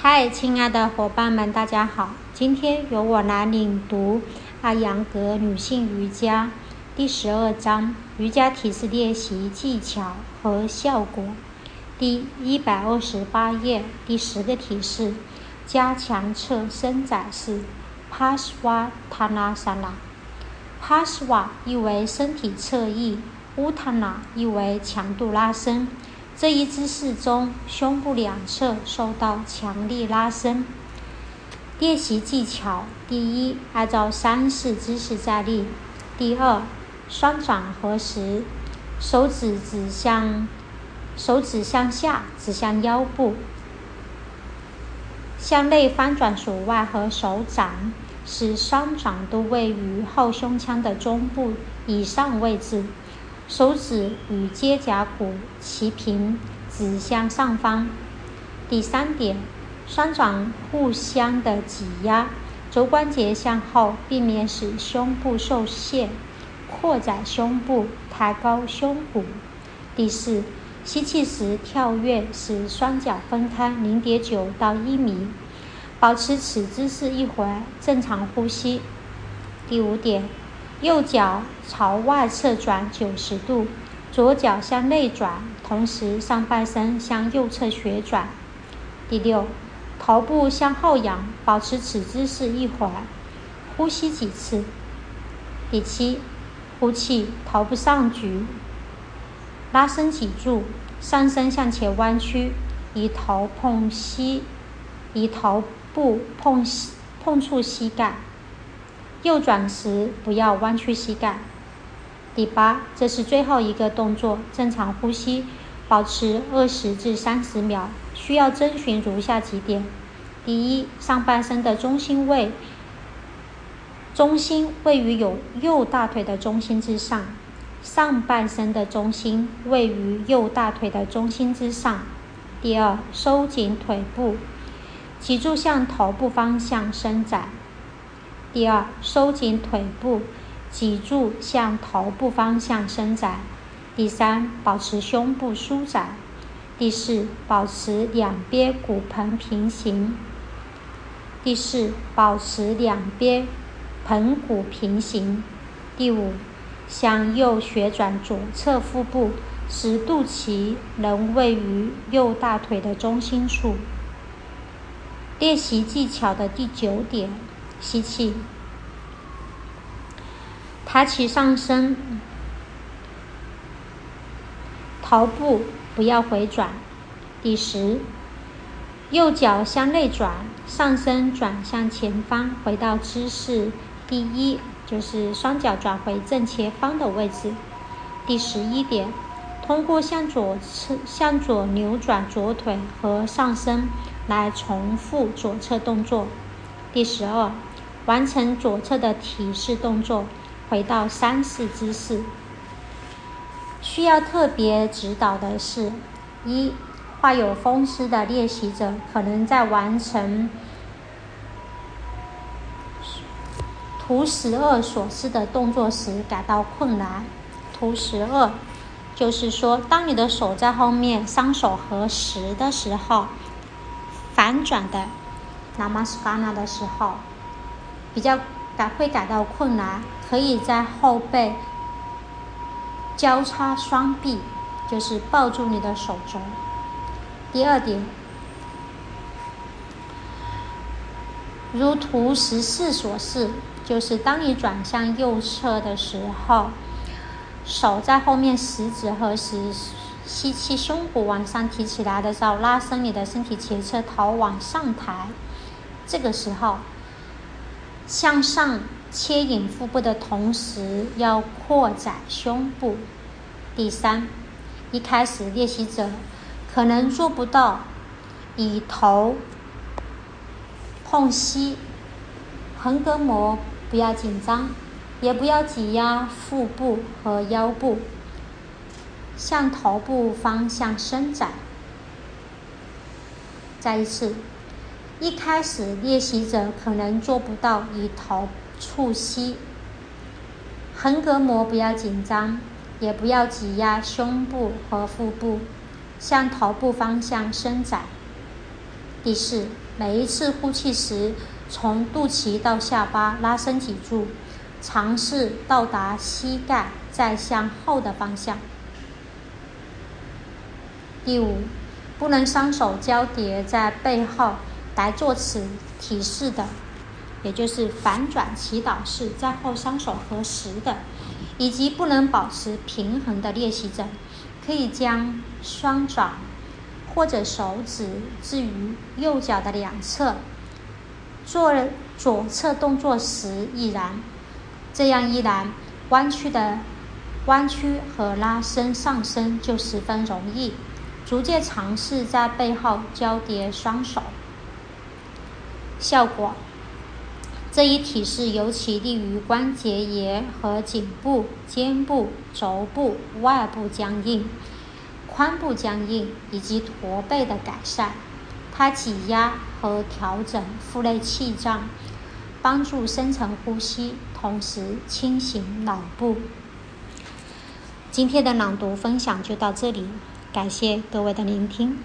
嗨，亲爱的伙伴们，大家好！今天由我来领读阿扬格女性瑜伽第十二章瑜伽体式练习技巧和效果，第一百二十八页第十个体式：加强侧伸展式 （Pasvatanasana）。Pasva 意为身体侧翼，Utana 意为强度拉伸。这一姿势中，胸部两侧受到强力拉伸。练习技巧：第一，按照三式姿势站立；第二，双掌合十，手指指向手指向下，指向腰部，向内翻转手腕和手掌，使双掌都位于后胸腔的中部以上位置。手指与肩胛骨齐平，指向上方。第三点，双掌互相的挤压，肘关节向后，避免使胸部受限，扩展胸部，抬高胸骨。第四，吸气时跳跃，使双脚分开零点九到一米，保持此姿势一会儿，正常呼吸。第五点。右脚朝外侧转九十度，左脚向内转，同时上半身向右侧旋转。第六，头部向后仰，保持此姿势一会儿，呼吸几次。第七，呼气，头部上举，拉伸脊柱，上身向前弯曲，以头碰膝，以头部碰膝碰触膝盖。右转时不要弯曲膝盖。第八，这是最后一个动作，正常呼吸，保持二十至三十秒。需要遵循如下几点：第一，上半身的中心位，中心位于有右大腿的中心之上。上半身的中心位于右大腿的中心之上。第二，收紧腿部，脊柱向头部方向伸展。第二，收紧腿部，脊柱向头部方向伸展。第三，保持胸部舒展。第四，保持两边骨盆平行。第四，保持两边盆骨平行。第五，向右旋转左侧腹部，使肚脐能位于右大腿的中心处。练习技巧的第九点。吸气，抬起上身，头部不要回转。第十，右脚向内转，上身转向前方，回到姿势。第一，就是双脚转回正前方的位置。第十一点，通过向左侧、向左扭转左腿和上身来重复左侧动作。第十二。完成左侧的体式动作，回到三式姿势。需要特别指导的是：一、患有风湿的练习者可能在完成图十二所示的动作时感到困难。图十二就是说，当你的手在后面，双手合十的时候，反转的 Namaskara 的时候。比较感会感到困难，可以在后背交叉双臂，就是抱住你的手肘。第二点，如图十四所示，就是当你转向右侧的时候，手在后面食指和十，吸气，胸骨往上提起来的时候，拉伸你的身体前侧，头往上抬。这个时候。向上牵引腹部的同时，要扩展胸部。第三，一开始练习者可能做不到以头碰膝，横膈膜不要紧张，也不要挤压腹部和腰部，向头部方向伸展。再一次。一开始练习者可能做不到以头触膝，横膈膜不要紧张，也不要挤压胸部和腹部，向头部方向伸展。第四，每一次呼气时，从肚脐到下巴拉伸脊柱，尝试到达膝盖再向后的方向。第五，不能双手交叠在背后来做此体式的，也就是反转祈祷式，在后双手合十的，以及不能保持平衡的练习者，可以将双爪或者手指置于右脚的两侧，做左侧动作时亦然。这样一来，弯曲的弯曲和拉伸上身就十分容易。逐渐尝试在背后交叠双手，效果。这一体式尤其利于关节炎和颈部、肩部、肘部、外部僵硬、髋部僵硬以及驼背的改善。它挤压和调整腹内气胀，帮助深层呼吸，同时清醒脑部。今天的朗读分享就到这里。感谢各位的聆听。